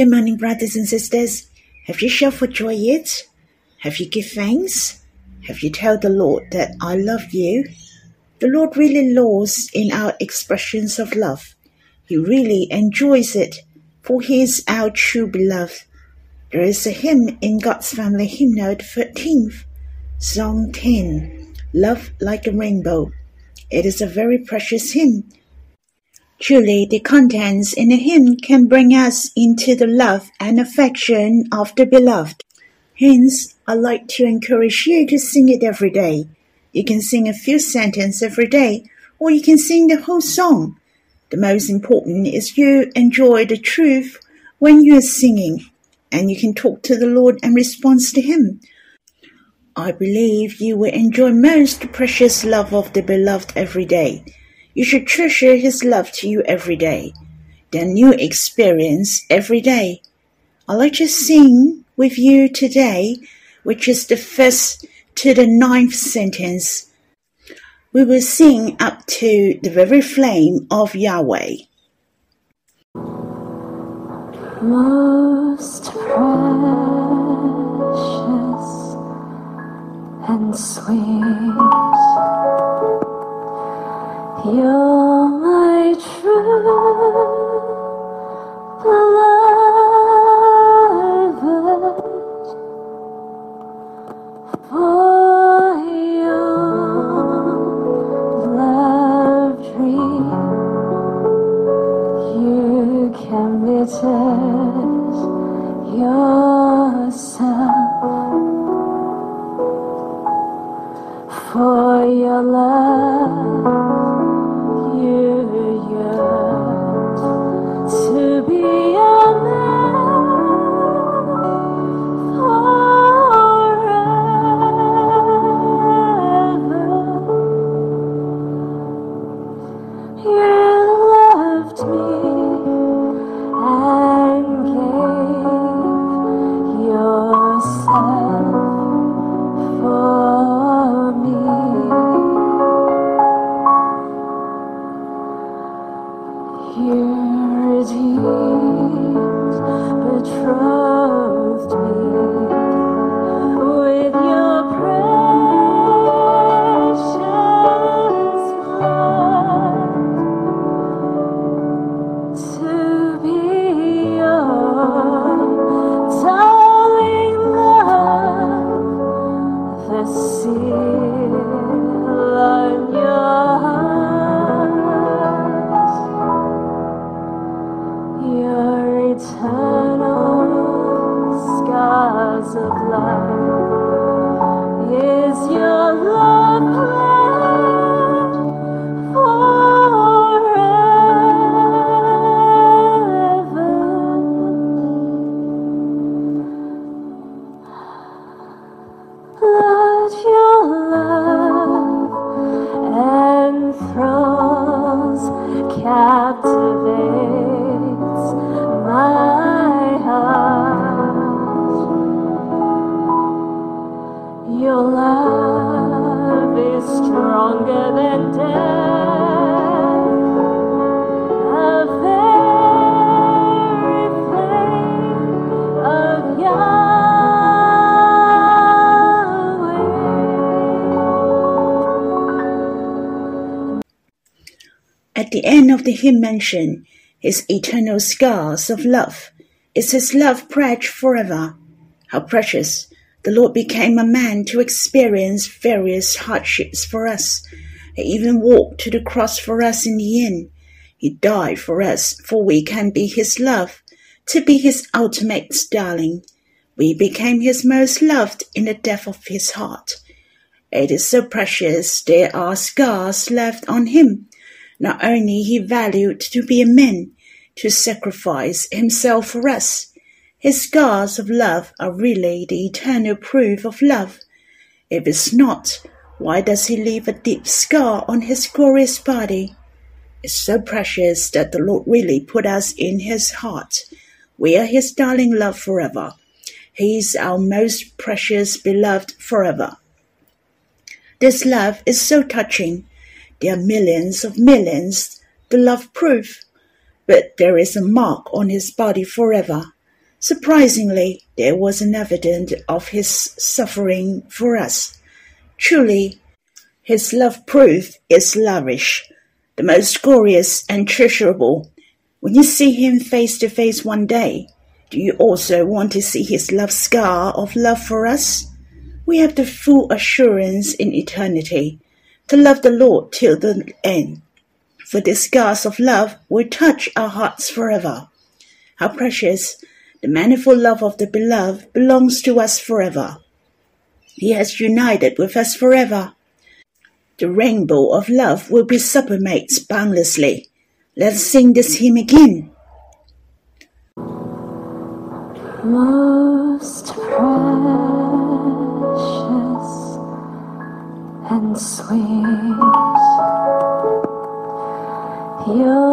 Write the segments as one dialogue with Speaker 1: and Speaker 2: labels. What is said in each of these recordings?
Speaker 1: Good morning, brothers and sisters. Have you shouted for joy yet? Have you give thanks? Have you told the Lord that I love you? The Lord really loves in our expressions of love. He really enjoys it, for He is our true beloved. There is a hymn in God's Family Hymnal, the 13th, Song 10, Love Like a Rainbow. It is a very precious hymn Truly, the contents in a hymn can bring us into the love and affection of the beloved. Hence, I like to encourage you to sing it every day. You can sing a few sentences every day, or you can sing the whole song. The most important is you enjoy the truth when you are singing, and you can talk to the Lord and respond to Him. I believe you will enjoy most precious love of the beloved every day. You should treasure his love to you every day, the new experience every day. Like to sing with you today, which is the first to the ninth sentence. We will sing up to the very flame of Yahweh.
Speaker 2: Most precious and sweet.
Speaker 1: The end of the hymn mention his eternal scars of love. Is his love pledged forever? How precious! The Lord became a man to experience various hardships for us. He even walked to the cross for us in the end. He died for us, for we can be his love, to be his ultimate darling. We became his most loved in the depth of his heart. It is so precious there are scars left on him not only he valued to be a man, to sacrifice himself for us. His scars of love are really the eternal proof of love. If it's not, why does he leave a deep scar on his glorious body? It's so precious that the Lord really put us in his heart. We are his darling love forever. He is our most precious beloved forever. This love is so touching there are millions of millions, the love proof, but there is a mark on his body forever. Surprisingly, there was an evidence of his suffering for us. Truly, his love proof is lavish, the most glorious and treasurable. When you see him face to face one day, do you also want to see his love scar of love for us? We have the full assurance in eternity to love the Lord till the end. For the scars of love will touch our hearts forever. How precious the manifold love of the beloved belongs to us forever. He has united with us forever. The rainbow of love will be sublimated boundlessly. Let us sing this hymn again.
Speaker 2: most precious and sweet. You're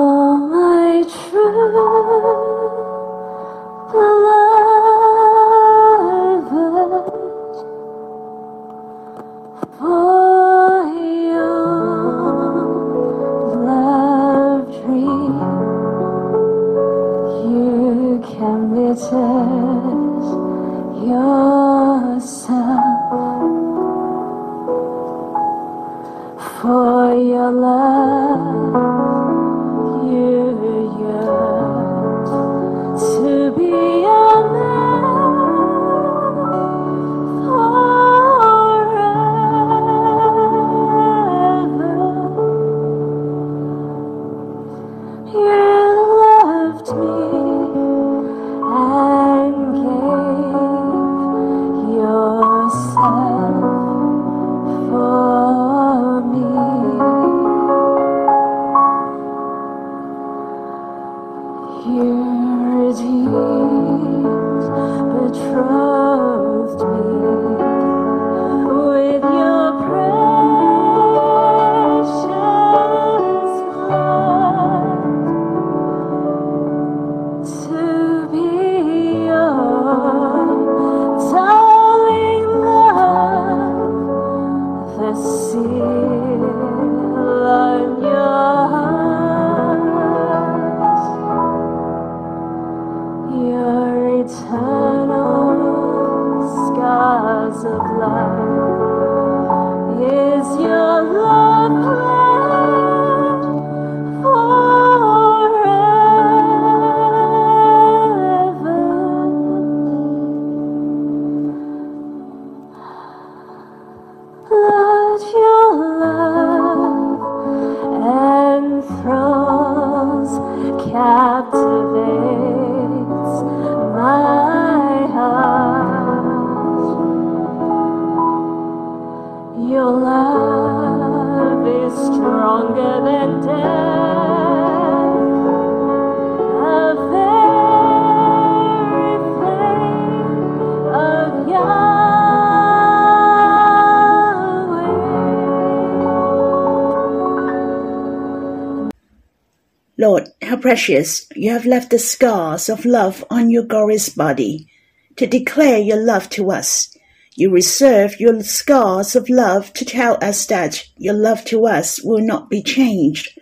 Speaker 1: Lord, how precious you have left the scars of love on your glorious body to declare your love to us. You reserve your scars of love to tell us that your love to us will not be changed.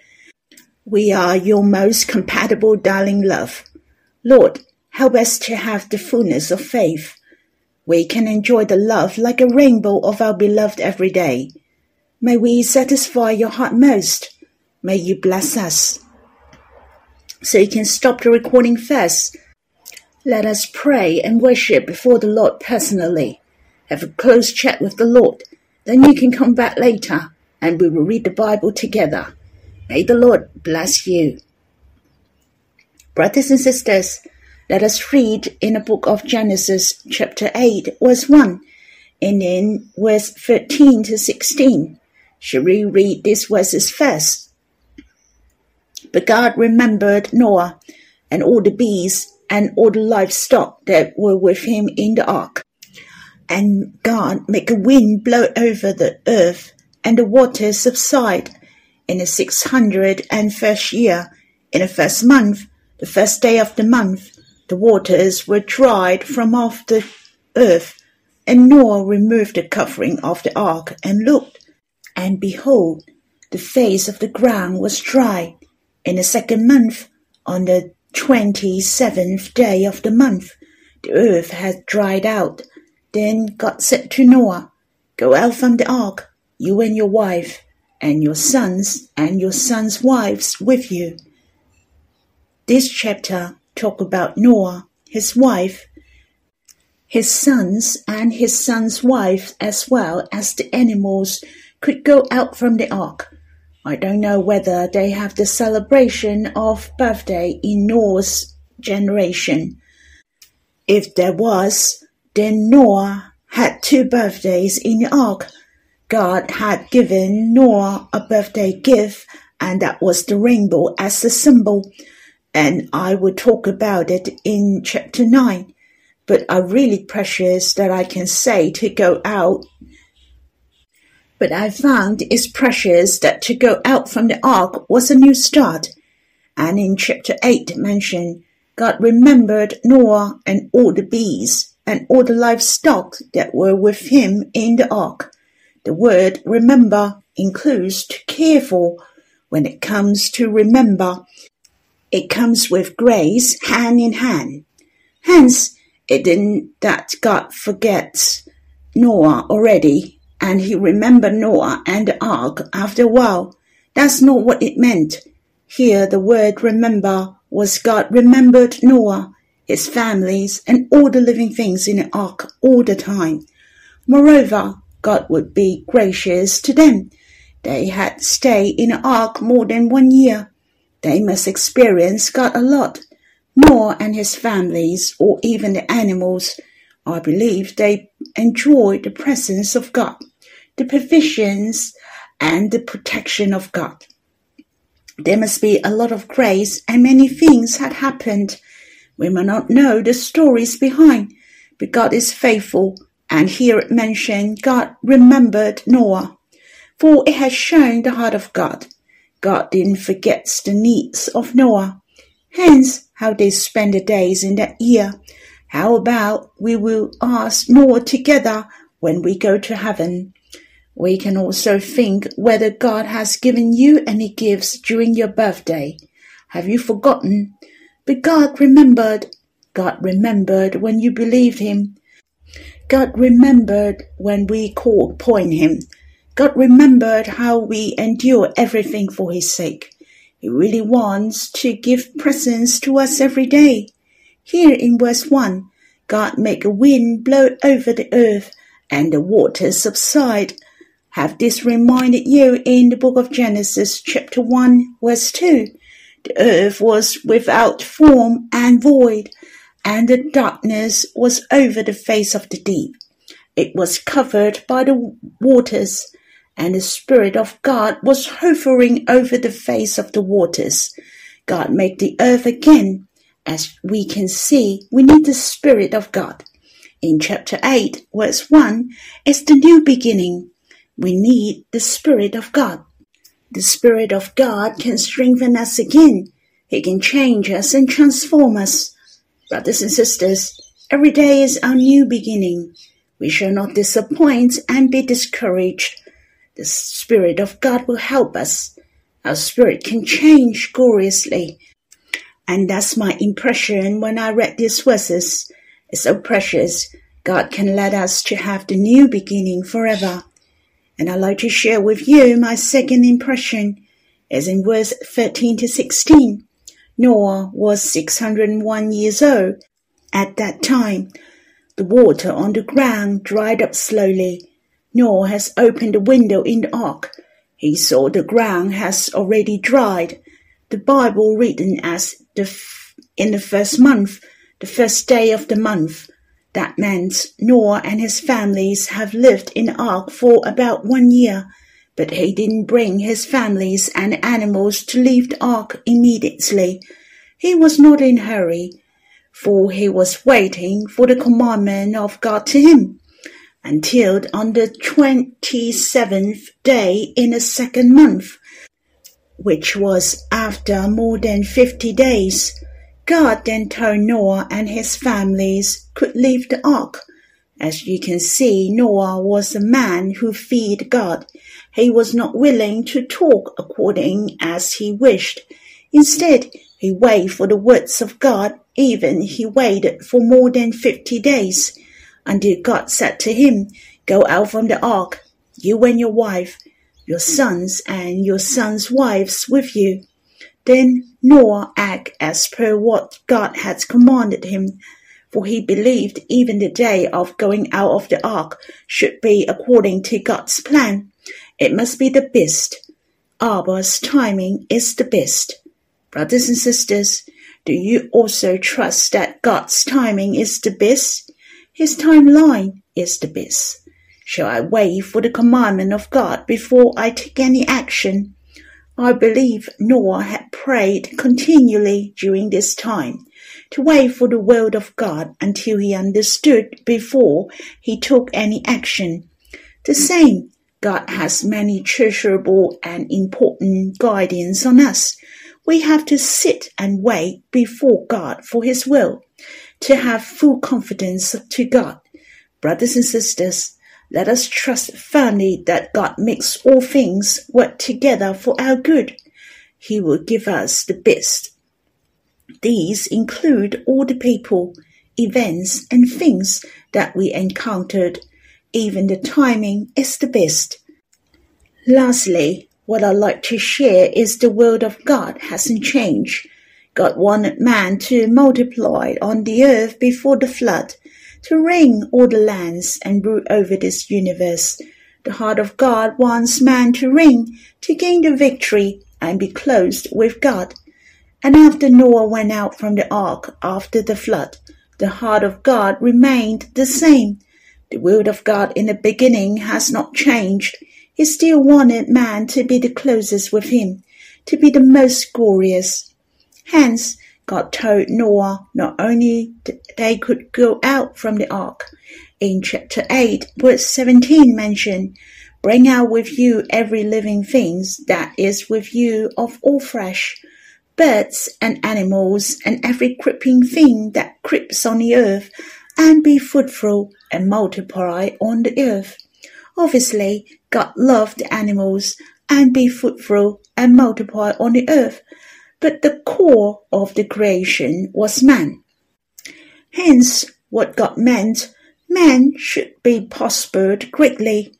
Speaker 1: We are your most compatible darling love. Lord, help us to have the fullness of faith. We can enjoy the love like a rainbow of our beloved every day. May we satisfy your heart most. May you bless us. So you can stop the recording first. Let us pray and worship before the Lord personally. Have a close chat with the Lord. Then you can come back later and we will read the Bible together. May the Lord bless you. Brothers and sisters, let us read in the book of Genesis, chapter 8, verse 1, and then verse 13 to 16. Shall we read these verses first? But God remembered Noah and all the beasts and all the livestock that were with him in the ark. And God made a wind blow over the earth, and the waters subside. In the six hundred and first year, in the first month, the first day of the month, the waters were dried from off the earth. And Noah removed the covering of the ark and looked, and behold, the face of the ground was dry. In the second month, on the twenty seventh day of the month, The earth had dried out. Then God said to Noah, Go out from the ark, you and your wife, and your sons and your sons' wives with you. This chapter talk about Noah, his wife, his sons and his sons' wives as well as the animals could go out from the ark. I don't know whether they have the celebration of birthday in Noah's generation. If there was, then Noah had two birthdays in the ark. God had given Noah a birthday gift, and that was the rainbow as a symbol. And I will talk about it in chapter 9. But are really precious that I can say to go out but I found it's precious that to go out from the ark was a new start. And in chapter 8 mentioned, God remembered Noah and all the bees and all the livestock that were with him in the ark. The word remember includes to care for. When it comes to remember, it comes with grace hand in hand. Hence, it didn't that God forgets Noah already and he remembered Noah and the ark after a while. That's not what it meant. Here the word remember was God remembered Noah, his families, and all the living things in the ark all the time. Moreover, God would be gracious to them. They had stayed in the ark more than one year. They must experience God a lot. Noah and his families, or even the animals, I believe they enjoyed the presence of God, the provisions, and the protection of God. There must be a lot of grace, and many things had happened. We may not know the stories behind, but God is faithful, and here it mentioned God remembered Noah, for it has shown the heart of God. God didn't forget the needs of Noah. Hence, how they spend the days in that year how about we will ask Noah together when we go to heaven? We can also think whether God has given you any gifts during your birthday. Have you forgotten? But God remembered. God remembered when you believed Him. God remembered when we called upon Him. God remembered how we endure everything for His sake. He really wants to give presents to us every day. Here in verse 1, God make a wind blow over the earth and the waters subside. Have this reminded you in the book of Genesis chapter 1 verse 2. The earth was without form and void, and the darkness was over the face of the deep. It was covered by the waters, and the Spirit of God was hovering over the face of the waters. God made the earth again, as we can see, we need the Spirit of God. In chapter 8, verse 1, it's the new beginning. We need the Spirit of God. The Spirit of God can strengthen us again. He can change us and transform us. Brothers and sisters, every day is our new beginning. We shall not disappoint and be discouraged. The Spirit of God will help us. Our spirit can change gloriously and that's my impression when I read these verses. It's so precious. God can let us to have the new beginning forever. And I'd like to share with you my second impression as in verse 13 to 16. Noah was 601 years old. At that time, the water on the ground dried up slowly. Noah has opened the window in the ark. He saw the ground has already dried. The Bible written as the f- in the first month, the first day of the month. That meant Noah and his families have lived in ark for about one year, but he didn't bring his families and animals to leave the ark immediately. He was not in hurry, for he was waiting for the commandment of God to him until on the twenty seventh day in the second month which was after more than fifty days. God then told Noah and his families could leave the ark. As you can see, Noah was a man who feared God. He was not willing to talk according as he wished. Instead, he waited for the words of God Even he waited for more than fifty days until God said to him, Go out from the ark, you and your wife, your sons and your sons' wives with you. Then Noah acted as per what God had commanded him, for he believed even the day of going out of the ark should be according to God's plan. It must be the best. Abba's timing is the best. Brothers and sisters, do you also trust that God's timing is the best? His timeline is the best. Shall I wait for the commandment of God before I take any action? I believe Noah had prayed continually during this time to wait for the word of God until he understood before he took any action. The same, God has many treasurable and important guidance on us we have to sit and wait before God for His will, to have full confidence to God. Brothers and sisters, let us trust firmly that God makes all things work together for our good. He will give us the best. These include all the people, events, and things that we encountered. Even the timing is the best. Lastly, what I'd like to share is the word of God hasn't changed. God wanted man to multiply on the earth before the flood, to reign all the lands and rule over this universe. The heart of God wants man to reign, to gain the victory and be closed with God. And after Noah went out from the ark after the flood, the heart of God remained the same. The word of God in the beginning has not changed. He still wanted man to be the closest with him, to be the most glorious. Hence, God told Noah not only they could go out from the ark. In chapter 8, verse 17 mentioned, Bring out with you every living thing that is with you of all flesh, birds and animals, and every creeping thing that creeps on the earth, and be fruitful and multiply on the earth. Obviously, God loved the animals and be fruitful and multiply on the earth, but the core of the creation was man. Hence, what God meant, man should be prospered greatly.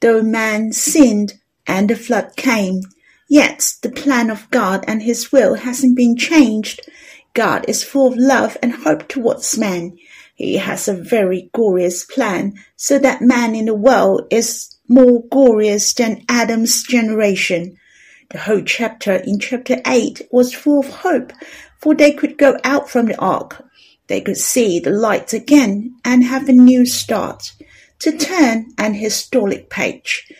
Speaker 1: Though man sinned and the flood came, yet the plan of God and his will hasn't been changed. God is full of love and hope towards man. He has a very glorious plan so that man in the world is more glorious than Adam's generation. The whole chapter in chapter 8 was full of hope, for they could go out from the ark. They could see the light again and have a new start. To turn an historic page.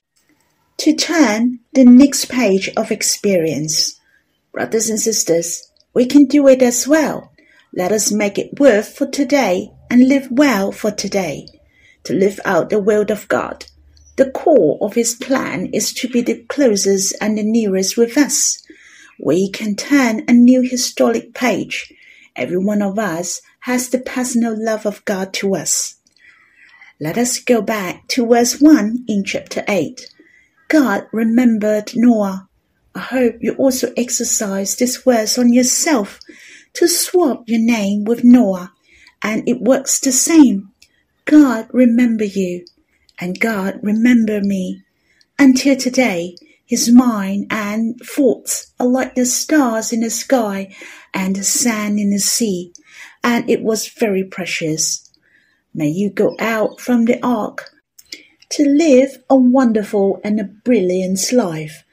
Speaker 1: To turn the next page of experience. Brothers and sisters, we can do it as well. Let us make it worth for today and live well for today, to live out the will of God. The core of His plan is to be the closest and the nearest with us. We can turn a new historic page. Every one of us has the personal love of God to us. Let us go back to verse 1 in chapter 8. God remembered Noah. I hope you also exercise this verse on yourself to swap your name with Noah and it works the same. God remember you, and God remember me. Until today, his mind and thoughts are like the stars in the sky and the sand in the sea, and it was very precious. May you go out from the ark to live a wonderful and a brilliant life.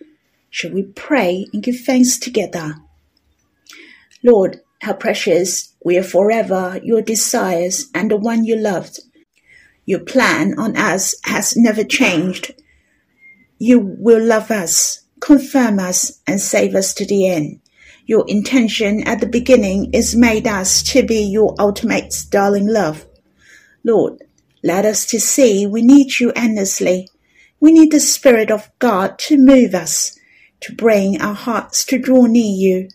Speaker 1: Shall we pray and give thanks together? Lord, how precious we are forever your desires and the one you loved. Your plan on us has never changed. You will love us, confirm us, and save us to the end. Your intention at the beginning is made us to be your ultimate darling love. Lord, let us to see we need you endlessly. We need the Spirit of God to move us, to bring our hearts to draw near you,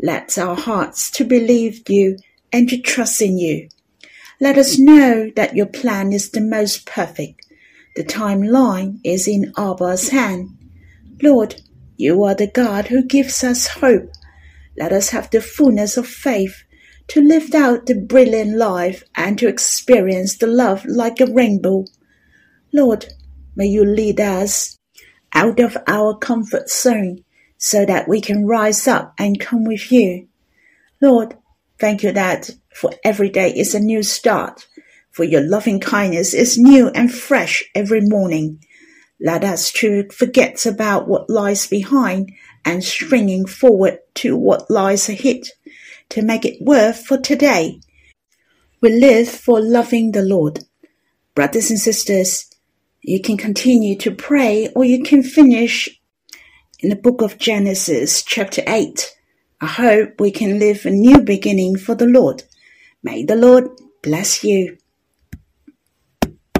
Speaker 1: let our hearts to believe you and to trust in you. Let us know that your plan is the most perfect. The timeline is in Abba's hand. Lord, you are the God who gives us hope. Let us have the fullness of faith to live out the brilliant life and to experience the love like a rainbow. Lord, may you lead us out of our comfort zone so that we can rise up and come with you. Lord, thank you that for every day is a new start, for your loving kindness is new and fresh every morning. Let us to forget about what lies behind and springing forward to what lies ahead to make it worth for today. We live for loving the Lord. Brothers and sisters, you can continue to pray or you can finish in the book of Genesis, chapter 8. I hope we can live a new beginning for the Lord. May the Lord bless you.